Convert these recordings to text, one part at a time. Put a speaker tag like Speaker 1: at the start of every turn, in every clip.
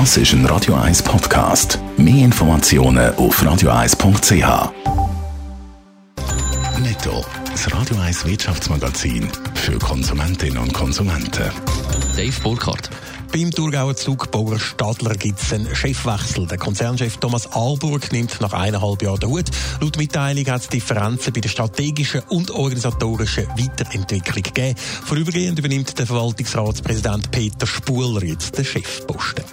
Speaker 1: Das ist ein Radio 1 Podcast. Mehr Informationen auf radio1.ch. Netto, das Radio 1 Wirtschaftsmagazin für Konsumentinnen und Konsumenten.
Speaker 2: Dave Burkhardt.
Speaker 3: Beim Thurgauer Zugbauer Stadler gibt es einen Chefwechsel. Der Konzernchef Thomas Alburg nimmt nach eineinhalb Jahren den Hut. Laut Mitteilung hat es Differenzen bei der strategischen und organisatorischen Weiterentwicklung gegeben. Vorübergehend übernimmt der Verwaltungsratspräsident Peter Spuler jetzt den Chefposten.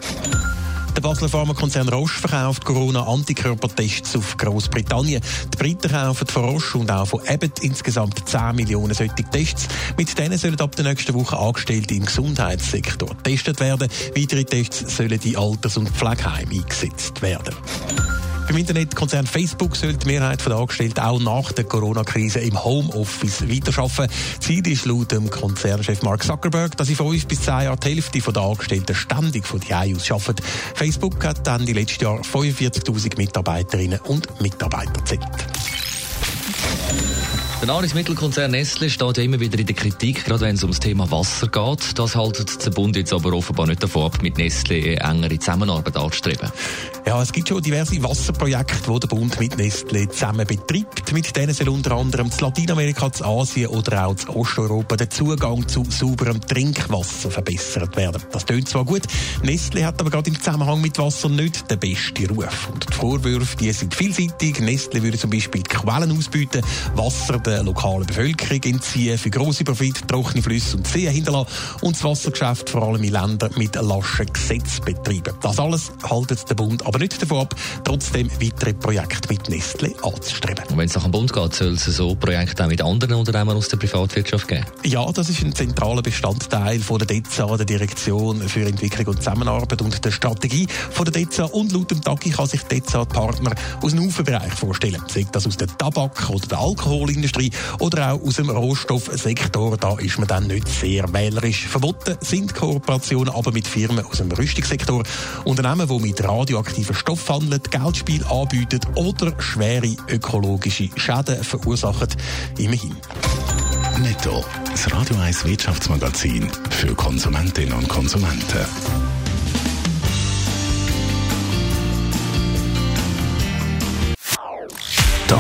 Speaker 3: Der Basler Pharmakonzern Roche verkauft Corona-Antikörpertests auf Großbritannien. Die Briten kaufen von Roche und auch von Abbott insgesamt 10 Millionen solche Tests. Mit denen sollen ab der nächsten Woche Angestellte im Gesundheitssektor getestet werden. Weitere Tests sollen in Alters- und Pflegeheimen eingesetzt werden. Beim Internetkonzern Facebook soll die Mehrheit der Angestellten auch nach der Corona-Krise im Homeoffice weiterarbeiten. Ziel ist laut dem Konzernchef Mark Zuckerberg, dass in fünf bis zehn Jahren die Hälfte der Angestellten ständig von die aus arbeiten. Facebook hat dann die letzten Jahr 45.000 Mitarbeiterinnen und Mitarbeiter gezählt.
Speaker 2: Nahrungsmittelkonzern Nestle steht ja immer wieder in der Kritik, gerade wenn es ums Thema Wasser geht. Das haltet der Bund jetzt aber offenbar nicht davon ab, mit Nestle engere Zusammenarbeit anzustreben.
Speaker 3: Ja, es gibt schon diverse Wasserprojekte, die der Bund mit Nestle zusammen betreibt. Mit denen soll unter anderem zu Lateinamerika, zu Asien oder auch zu Osteuropa der Zugang zu sauberem Trinkwasser verbessert werden. Das tönt zwar gut, Nestle hat aber gerade im Zusammenhang mit Wasser nicht den besten Ruf. Und die Vorwürfe die sind vielseitig. Nestle würde zum Beispiel die Quellen ausbieten, Wasser der lokalen Bevölkerung entziehen, für grosse Profit trockene Flüsse und Seen hinterlassen und das Wassergeschäft vor allem in Ländern mit laschen Gesetzen betreiben. Das alles haltet der Bund aber nicht davon ab, trotzdem weitere Projekte mit Nestle anzustreben.
Speaker 2: Und wenn es nach dem Bund geht, soll es so Projekte auch mit anderen Unternehmen aus der Privatwirtschaft geben?
Speaker 3: Ja, das ist ein zentraler Bestandteil von der DEZA, der Direktion für Entwicklung und Zusammenarbeit und der Strategie von der DEZA. Und laut dem TAGI kann sich DEZA Partner aus einem Haufenbereich vorstellen. Sei das aus der Tabak- oder der Alkoholindustrie oder auch aus dem Rohstoffsektor. Da ist man dann nicht sehr wählerisch. Verboten sind Kooperationen aber mit Firmen aus dem Rüstungssektor. Unternehmen, die mit radioaktiven Stoffen handeln, Geldspiel anbieten oder schwere ökologische Schäden verursachen. Immerhin.
Speaker 1: Netto, das Radio 1 Wirtschaftsmagazin für Konsumentinnen und Konsumenten.